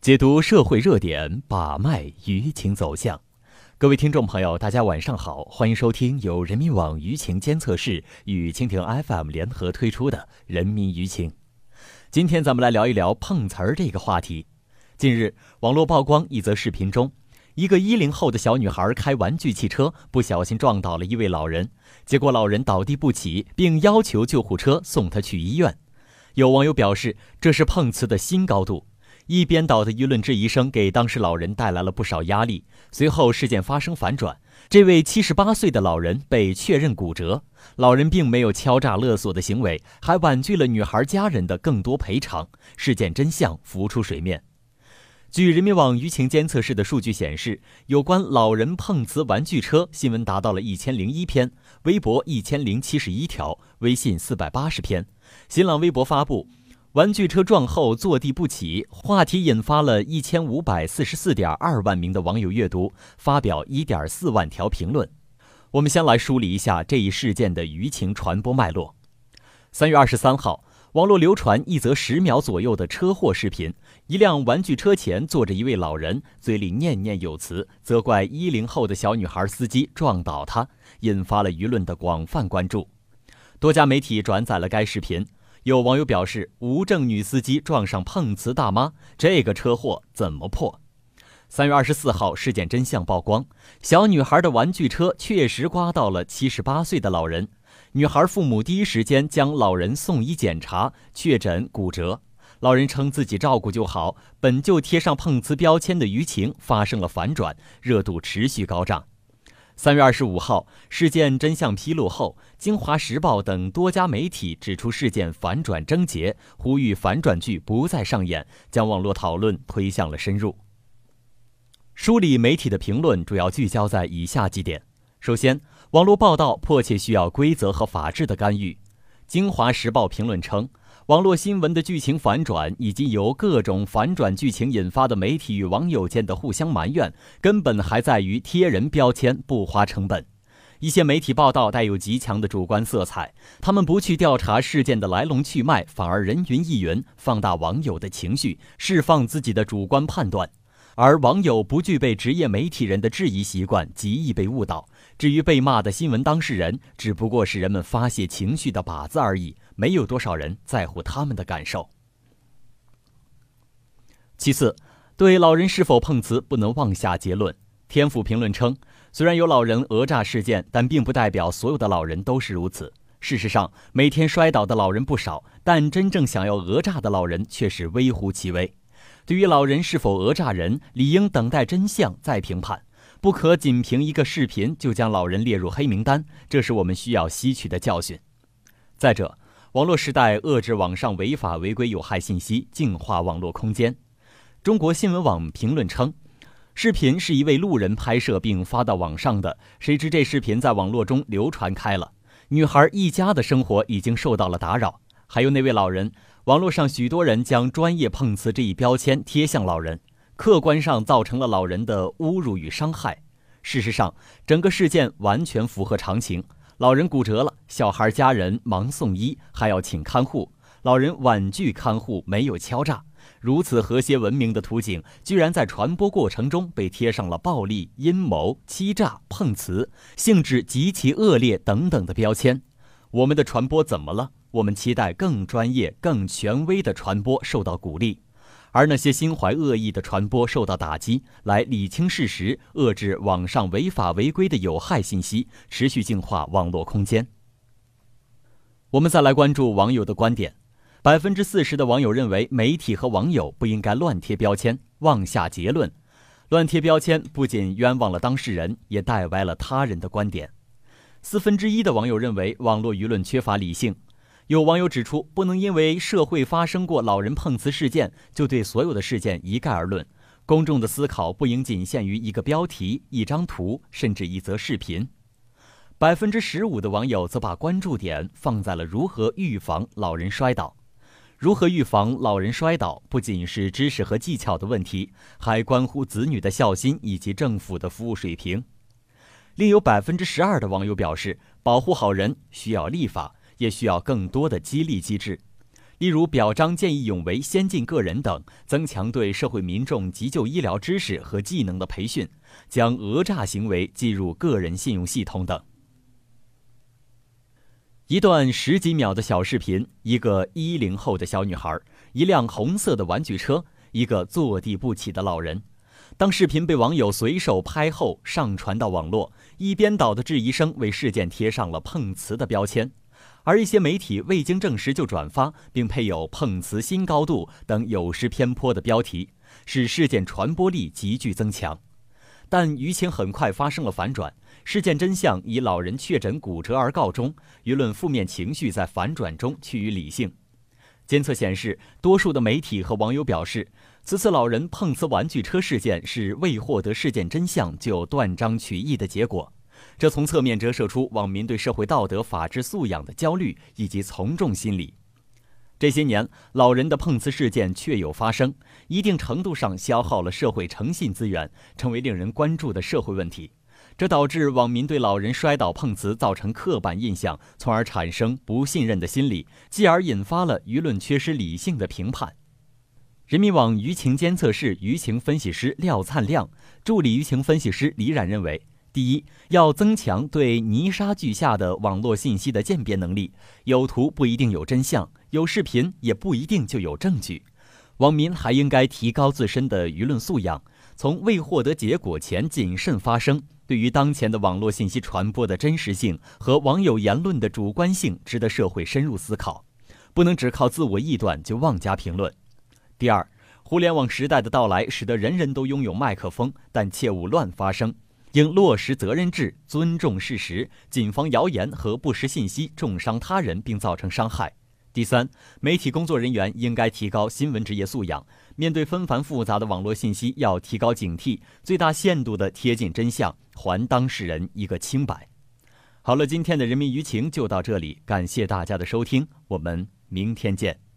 解读社会热点，把脉舆情走向。各位听众朋友，大家晚上好，欢迎收听由人民网舆情监测室与蜻蜓 FM 联合推出的《人民舆情》。今天咱们来聊一聊碰瓷儿这个话题。近日，网络曝光一则视频中，一个一零后的小女孩开玩具汽车，不小心撞倒了一位老人，结果老人倒地不起，并要求救护车送她去医院。有网友表示，这是碰瓷的新高度。一边倒的舆论质疑声给当时老人带来了不少压力。随后事件发生反转，这位七十八岁的老人被确认骨折。老人并没有敲诈勒索的行为，还婉拒了女孩家人的更多赔偿。事件真相浮出水面。据人民网舆情监测室的数据显示，有关老人碰瓷玩具车新闻达到了一千零一篇，微博一千零七十一条，微信四百八十篇，新浪微博发布。玩具车撞后坐地不起，话题引发了一千五百四十四点二万名的网友阅读，发表一点四万条评论。我们先来梳理一下这一事件的舆情传播脉络。三月二十三号，网络流传一则十秒左右的车祸视频，一辆玩具车前坐着一位老人，嘴里念念有词，责怪一零后的小女孩司机撞倒他，引发了舆论的广泛关注。多家媒体转载了该视频。有网友表示，无证女司机撞上碰瓷大妈，这个车祸怎么破？三月二十四号，事件真相曝光，小女孩的玩具车确实刮到了七十八岁的老人。女孩父母第一时间将老人送医检查，确诊骨折。老人称自己照顾就好，本就贴上碰瓷标签的舆情发生了反转，热度持续高涨。三月二十五号，事件真相披露后，《京华时报》等多家媒体指出事件反转症结，呼吁反转剧不再上演，将网络讨论推向了深入。梳理媒体的评论主要聚焦在以下几点：首先，网络报道迫切需要规则和法治的干预。《京华时报》评论称。网络新闻的剧情反转，以及由各种反转剧情引发的媒体与网友间的互相埋怨，根本还在于贴人标签不花成本。一些媒体报道带有极强的主观色彩，他们不去调查事件的来龙去脉，反而人云亦云，放大网友的情绪，释放自己的主观判断。而网友不具备职业媒体人的质疑习惯，极易被误导。至于被骂的新闻当事人，只不过是人们发泄情绪的靶子而已。没有多少人在乎他们的感受。其次，对老人是否碰瓷不能妄下结论。天府评论称，虽然有老人讹诈事件，但并不代表所有的老人都是如此。事实上，每天摔倒的老人不少，但真正想要讹诈的老人却是微乎其微。对于老人是否讹诈人，理应等待真相再评判，不可仅凭一个视频就将老人列入黑名单，这是我们需要吸取的教训。再者，网络时代，遏制网上违法违规有害信息，净化网络空间。中国新闻网评论称，视频是一位路人拍摄并发到网上的，谁知这视频在网络中流传开了，女孩一家的生活已经受到了打扰。还有那位老人，网络上许多人将“专业碰瓷”这一标签贴向老人，客观上造成了老人的侮辱与伤害。事实上，整个事件完全符合常情。老人骨折了，小孩家人忙送医，还要请看护。老人婉拒看护，没有敲诈。如此和谐文明的图景，居然在传播过程中被贴上了暴力、阴谋、欺诈、碰瓷、性质极其恶劣等等的标签。我们的传播怎么了？我们期待更专业、更权威的传播受到鼓励。而那些心怀恶意的传播受到打击，来理清事实，遏制网上违法违规的有害信息，持续净化网络空间。我们再来关注网友的观点：百分之四十的网友认为，媒体和网友不应该乱贴标签、妄下结论。乱贴标签不仅冤枉了当事人，也带歪了他人的观点。四分之一的网友认为，网络舆论缺乏理性。有网友指出，不能因为社会发生过老人碰瓷事件，就对所有的事件一概而论。公众的思考不应仅限于一个标题、一张图，甚至一则视频。百分之十五的网友则把关注点放在了如何预防老人摔倒。如何预防老人摔倒，不仅是知识和技巧的问题，还关乎子女的孝心以及政府的服务水平。另有百分之十二的网友表示，保护好人需要立法。也需要更多的激励机制，例如表彰见义勇为先进个人等，增强对社会民众急救医疗知识和技能的培训，将讹诈行为记入个人信用系统等。一段十几秒的小视频，一个一零后的小女孩，一辆红色的玩具车，一个坐地不起的老人。当视频被网友随手拍后上传到网络，一边倒的质疑声为事件贴上了碰瓷的标签，而一些媒体未经证实就转发，并配有“碰瓷新高度”等有失偏颇的标题，使事件传播力急剧增强。但舆情很快发生了反转。事件真相以老人确诊骨折而告终，舆论负面情绪在反转中趋于理性。监测显示，多数的媒体和网友表示，此次老人碰瓷玩具车事件是未获得事件真相就断章取义的结果。这从侧面折射出网民对社会道德、法治素养的焦虑以及从众心理。这些年，老人的碰瓷事件确有发生，一定程度上消耗了社会诚信资源，成为令人关注的社会问题。这导致网民对老人摔倒碰瓷造成刻板印象，从而产生不信任的心理，继而引发了舆论缺失理性的评判。人民网舆情监测室舆情分析师廖灿亮、助理舆情分析师李冉认为：第一，要增强对泥沙俱下的网络信息的鉴别能力，有图不一定有真相，有视频也不一定就有证据。网民还应该提高自身的舆论素养，从未获得结果前谨慎发声。对于当前的网络信息传播的真实性和网友言论的主观性，值得社会深入思考，不能只靠自我臆断就妄加评论。第二，互联网时代的到来使得人人都拥有麦克风，但切勿乱发声，应落实责任制，尊重事实，谨防谣言和不实信息重伤他人并造成伤害。第三，媒体工作人员应该提高新闻职业素养，面对纷繁复杂的网络信息，要提高警惕，最大限度地贴近真相，还当事人一个清白。好了，今天的人民舆情就到这里，感谢大家的收听，我们明天见。